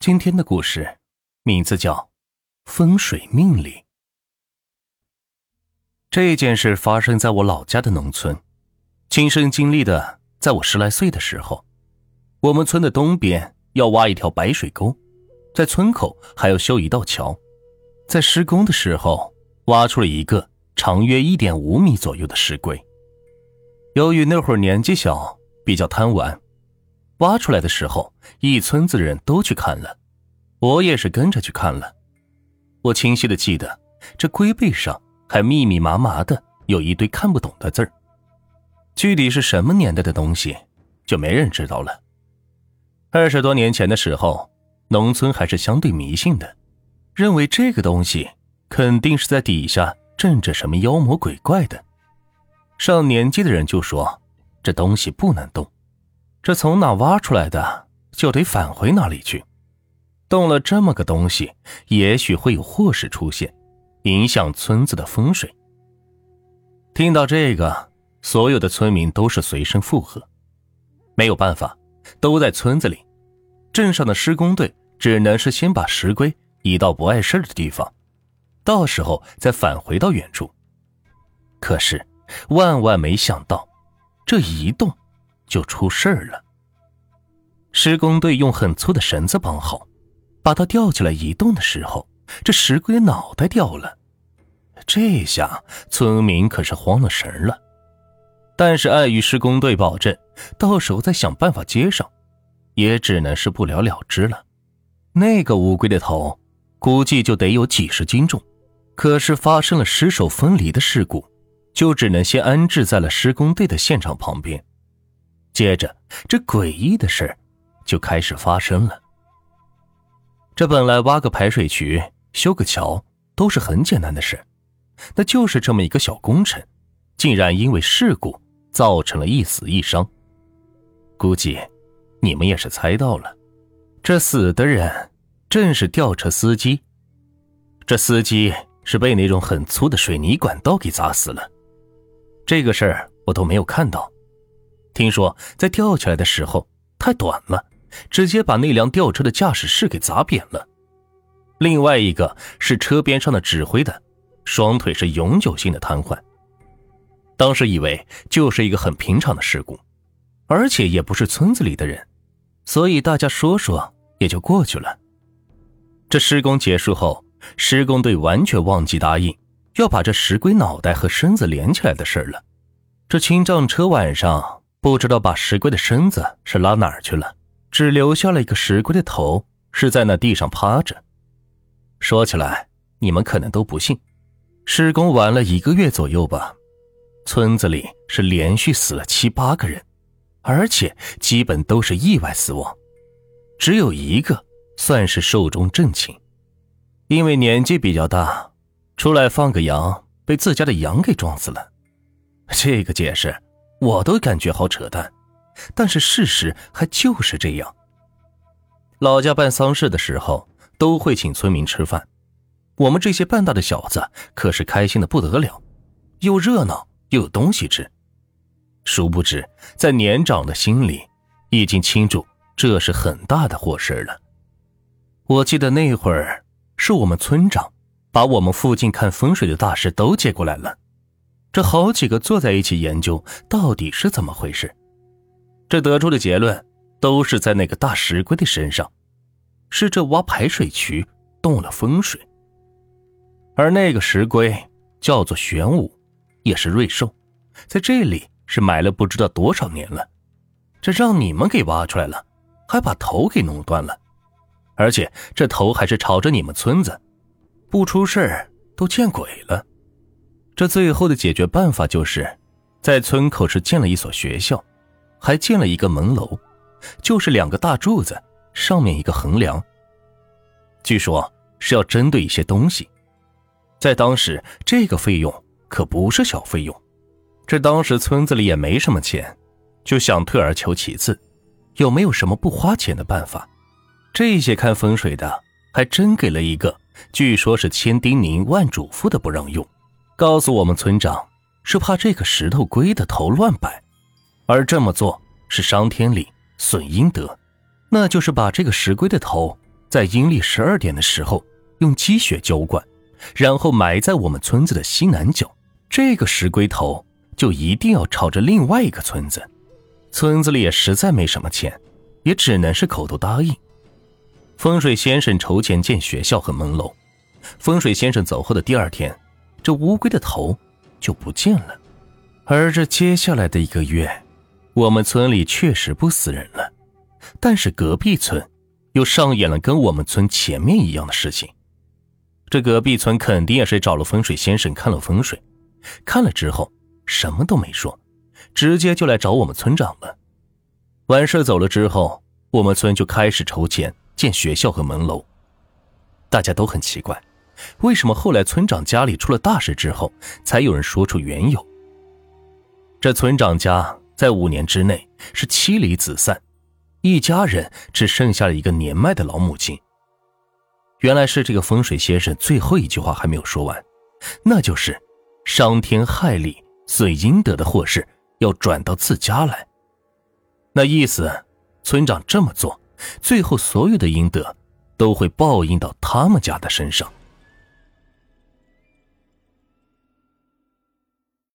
今天的故事名字叫《风水命理》。这件事发生在我老家的农村，亲身经历的。在我十来岁的时候，我们村的东边要挖一条白水沟，在村口还要修一道桥。在施工的时候，挖出了一个长约一点五米左右的石龟。由于那会儿年纪小，比较贪玩。挖出来的时候，一村子人都去看了，我也是跟着去看了。我清晰的记得，这龟背上还密密麻麻的有一堆看不懂的字儿。具体是什么年代的东西，就没人知道了。二十多年前的时候，农村还是相对迷信的，认为这个东西肯定是在底下镇着什么妖魔鬼怪的。上年纪的人就说，这东西不能动。这从哪挖出来的，就得返回那里去。动了这么个东西，也许会有祸事出现，影响村子的风水。听到这个，所有的村民都是随声附和。没有办法，都在村子里，镇上的施工队只能是先把石龟移到不碍事的地方，到时候再返回到原处。可是，万万没想到，这一动。就出事儿了。施工队用很粗的绳子绑好，把它吊起来移动的时候，这石龟脑袋掉了。这下村民可是慌了神了。但是碍于施工队保证到时候再想办法接上，也只能是不了了之了。那个乌龟的头估计就得有几十斤重，可是发生了尸首分离的事故，就只能先安置在了施工队的现场旁边。接着，这诡异的事儿就开始发生了。这本来挖个排水渠、修个桥都是很简单的事，那就是这么一个小工程，竟然因为事故造成了一死一伤。估计你们也是猜到了，这死的人正是吊车司机。这司机是被那种很粗的水泥管道给砸死了。这个事儿我都没有看到。听说在吊起来的时候太短了，直接把那辆吊车的驾驶室给砸扁了。另外一个是车边上的指挥的，双腿是永久性的瘫痪。当时以为就是一个很平常的事故，而且也不是村子里的人，所以大家说说也就过去了。这施工结束后，施工队完全忘记答应要把这石龟脑袋和身子连起来的事了。这清障车晚上。不知道把石龟的身子是拉哪儿去了，只留下了一个石龟的头是在那地上趴着。说起来，你们可能都不信，施工完了一个月左右吧，村子里是连续死了七八个人，而且基本都是意外死亡，只有一个算是寿终正寝，因为年纪比较大，出来放个羊被自家的羊给撞死了。这个解释。我都感觉好扯淡，但是事实还就是这样。老家办丧事的时候都会请村民吃饭，我们这些半大的小子可是开心的不得了，又热闹又有东西吃。殊不知，在年长的心里已经清楚这是很大的祸事了。我记得那会儿是我们村长把我们附近看风水的大师都接过来了。这好几个坐在一起研究到底是怎么回事，这得出的结论都是在那个大石龟的身上，是这挖排水渠动了风水。而那个石龟叫做玄武，也是瑞兽，在这里是埋了不知道多少年了，这让你们给挖出来了，还把头给弄断了，而且这头还是朝着你们村子，不出事都见鬼了。这最后的解决办法就是，在村口是建了一所学校，还建了一个门楼，就是两个大柱子，上面一个横梁。据说是要针对一些东西，在当时这个费用可不是小费用。这当时村子里也没什么钱，就想退而求其次，有没有什么不花钱的办法？这些看风水的还真给了一个，据说是千叮咛万嘱咐的不让用。告诉我们村长，是怕这个石头龟的头乱摆，而这么做是伤天理、损阴德，那就是把这个石龟的头在阴历十二点的时候用积雪浇灌，然后埋在我们村子的西南角。这个石龟头就一定要朝着另外一个村子。村子里也实在没什么钱，也只能是口头答应。风水先生筹钱建学校和门楼。风水先生走后的第二天，这乌龟的头就不见了。而这接下来的一个月，我们村里确实不死人了，但是隔壁村。又上演了跟我们村前面一样的事情，这隔壁村肯定也是找了风水先生看了风水，看了之后什么都没说，直接就来找我们村长了。完事走了之后，我们村就开始筹钱建学校和门楼。大家都很奇怪，为什么后来村长家里出了大事之后，才有人说出缘由？这村长家在五年之内是妻离子散。一家人只剩下了一个年迈的老母亲。原来是这个风水先生最后一句话还没有说完，那就是伤天害理、损阴德的祸事要转到自家来。那意思，村长这么做，最后所有的阴德都会报应到他们家的身上。